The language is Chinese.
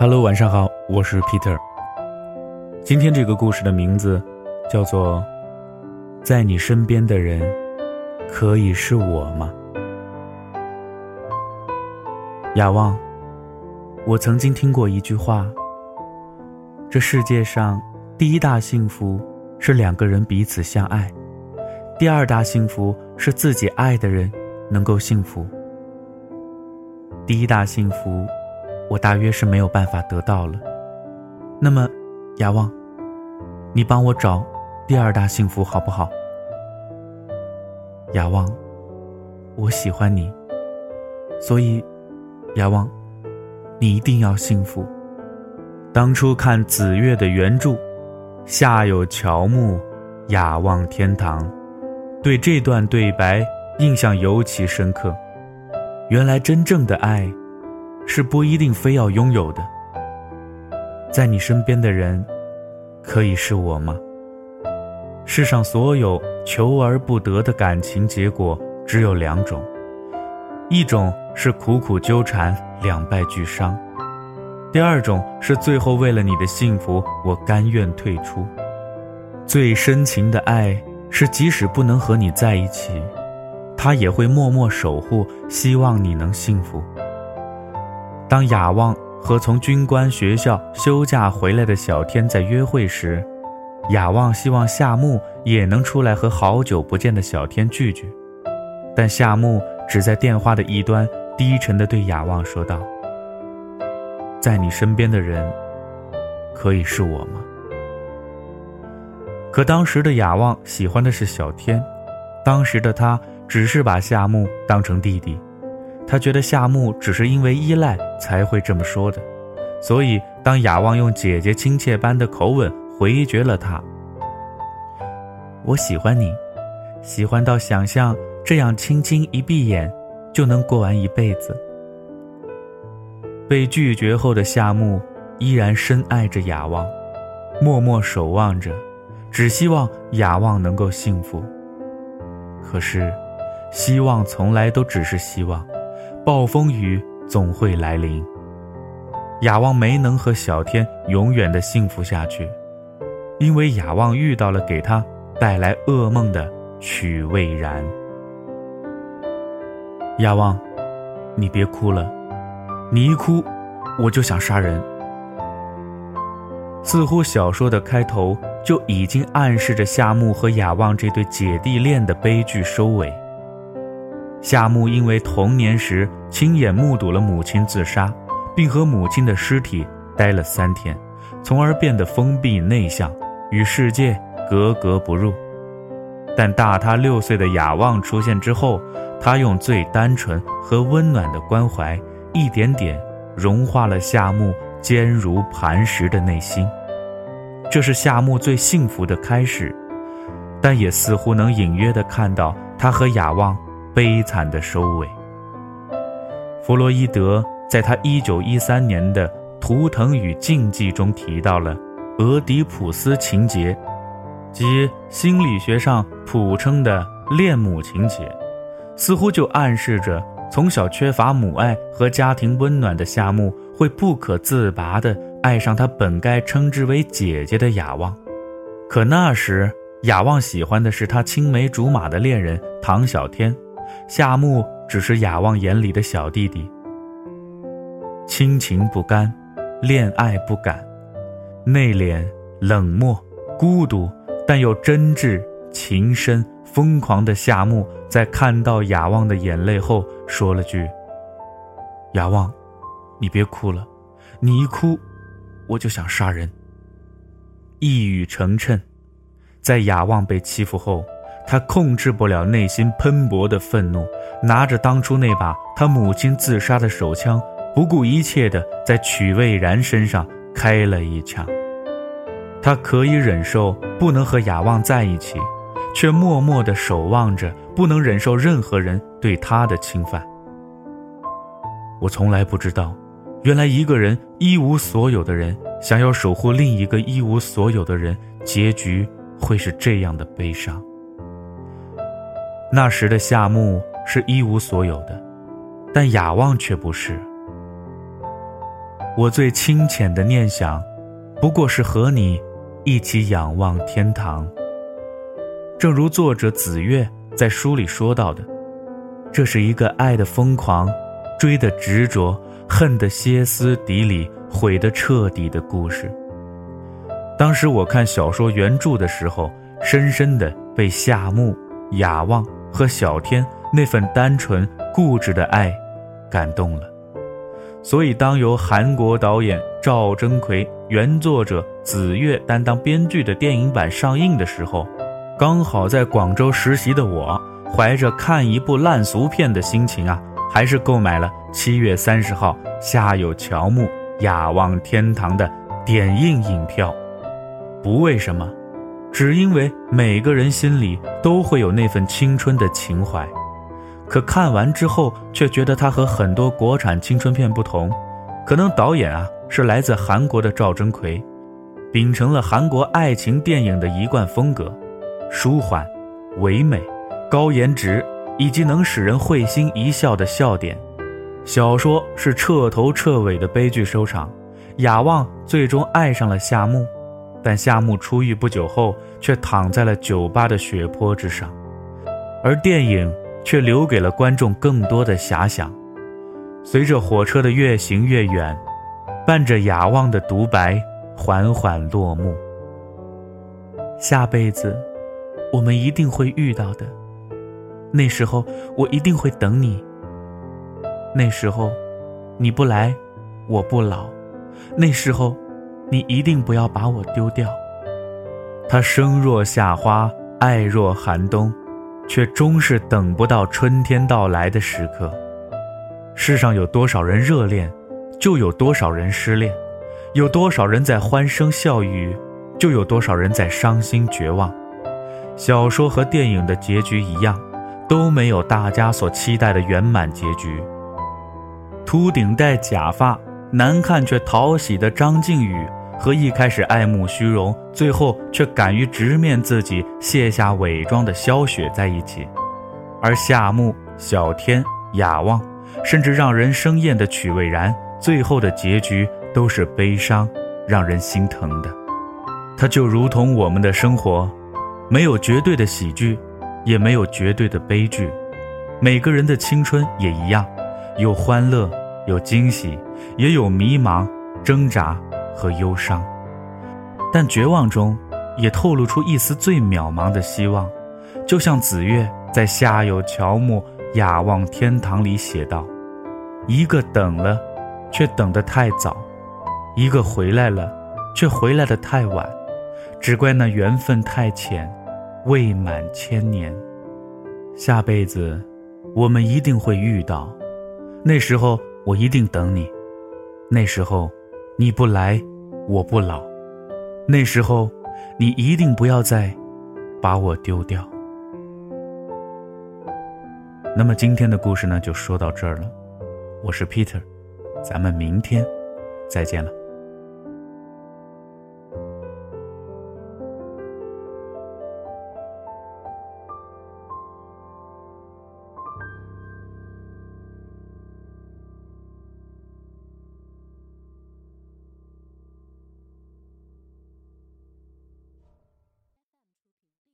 Hello，晚上好，我是 Peter。今天这个故事的名字叫做《在你身边的人可以是我吗》。雅望，我曾经听过一句话：这世界上第一大幸福是两个人彼此相爱，第二大幸福是自己爱的人能够幸福。第一大幸福，我大约是没有办法得到了。那么，雅望，你帮我找第二大幸福好不好？雅望，我喜欢你，所以，雅望，你一定要幸福。当初看紫月的原著，下有乔木，雅望天堂，对这段对白印象尤其深刻。原来真正的爱，是不一定非要拥有的。在你身边的人，可以是我吗？世上所有求而不得的感情结果只有两种，一种是苦苦纠缠，两败俱伤；第二种是最后为了你的幸福，我甘愿退出。最深情的爱是，即使不能和你在一起。他也会默默守护，希望你能幸福。当雅望和从军官学校休假回来的小天在约会时，雅望希望夏木也能出来和好久不见的小天聚聚，但夏木只在电话的一端低沉地对雅望说道：“在你身边的人，可以是我吗？”可当时的雅望喜欢的是小天，当时的他。只是把夏木当成弟弟，他觉得夏木只是因为依赖才会这么说的，所以当雅望用姐姐亲切般的口吻回绝了他：“我喜欢你，喜欢到想象这样轻轻一闭眼就能过完一辈子。”被拒绝后的夏木依然深爱着雅望，默默守望着，只希望雅望能够幸福。可是。希望从来都只是希望，暴风雨总会来临。雅望没能和小天永远的幸福下去，因为雅望遇到了给他带来噩梦的曲蔚然。雅望，你别哭了，你一哭，我就想杀人。似乎小说的开头就已经暗示着夏木和雅望这对姐弟恋的悲剧收尾。夏木因为童年时亲眼目睹了母亲自杀，并和母亲的尸体待了三天，从而变得封闭内向，与世界格格不入。但大他六岁的雅望出现之后，他用最单纯和温暖的关怀，一点点融化了夏木坚如磐石的内心。这是夏木最幸福的开始，但也似乎能隐约地看到他和雅望。悲惨的收尾。弗洛伊德在他1913年的《图腾与禁忌》中提到了俄狄浦斯情节，即心理学上普称的恋母情节，似乎就暗示着从小缺乏母爱和家庭温暖的夏木会不可自拔地爱上他本该称之为姐姐的雅望。可那时，雅望喜欢的是他青梅竹马的恋人唐小天。夏木只是雅望眼里的小弟弟，亲情不甘，恋爱不敢，内敛、冷漠、孤独，但又真挚、情深、疯狂的夏木，在看到雅望的眼泪后，说了句：“雅望，你别哭了，你一哭，我就想杀人。”一语成谶，在雅望被欺负后。他控制不了内心喷薄的愤怒，拿着当初那把他母亲自杀的手枪，不顾一切的在曲蔚然身上开了一枪。他可以忍受不能和雅望在一起，却默默的守望着，不能忍受任何人对他的侵犯。我从来不知道，原来一个人一无所有的人想要守护另一个一无所有的人，结局会是这样的悲伤。那时的夏目是一无所有的，但雅望却不是。我最清浅的念想，不过是和你一起仰望天堂。正如作者子月在书里说到的，这是一个爱的疯狂、追的执着、恨的歇斯底里、毁的彻底的故事。当时我看小说原著的时候，深深的被夏目、雅望和小天那份单纯固执的爱感动了。所以，当由韩国导演赵征奎、原作者子越担当编剧的电影版上映的时候，刚好在广州实习的我，怀着看一部烂俗片的心情啊，还是购买了七月三十号下有乔木雅望天堂的点映影票。不为什么，只因为每个人心里都会有那份青春的情怀。可看完之后，却觉得它和很多国产青春片不同。可能导演啊是来自韩国的赵征奎，秉承了韩国爱情电影的一贯风格，舒缓、唯美、高颜值以及能使人会心一笑的笑点。小说是彻头彻尾的悲剧收场，雅望最终爱上了夏目，但夏目出狱不久后却躺在了酒吧的血泊之上，而电影。却留给了观众更多的遐想。随着火车的越行越远，伴着雅望的独白缓缓落幕。下辈子，我们一定会遇到的。那时候，我一定会等你。那时候，你不来，我不老。那时候，你一定不要把我丢掉。他生若夏花，爱若寒冬。却终是等不到春天到来的时刻。世上有多少人热恋，就有多少人失恋；有多少人在欢声笑语，就有多少人在伤心绝望。小说和电影的结局一样，都没有大家所期待的圆满结局。秃顶戴假发、难看却讨喜的张靖宇。和一开始爱慕虚荣，最后却敢于直面自己、卸下伪装的萧雪在一起，而夏目、小天、雅望，甚至让人生厌的曲蔚然，最后的结局都是悲伤，让人心疼的。它就如同我们的生活，没有绝对的喜剧，也没有绝对的悲剧。每个人的青春也一样，有欢乐，有惊喜，也有迷茫、挣扎。和忧伤，但绝望中也透露出一丝最渺茫的希望，就像子月在《夏有乔木雅望天堂》里写道：“一个等了，却等得太早；一个回来了，却回来的太晚。只怪那缘分太浅，未满千年。下辈子，我们一定会遇到，那时候我一定等你，那时候。”你不来，我不老。那时候，你一定不要再把我丢掉。那么今天的故事呢，就说到这儿了。我是 Peter，咱们明天再见了。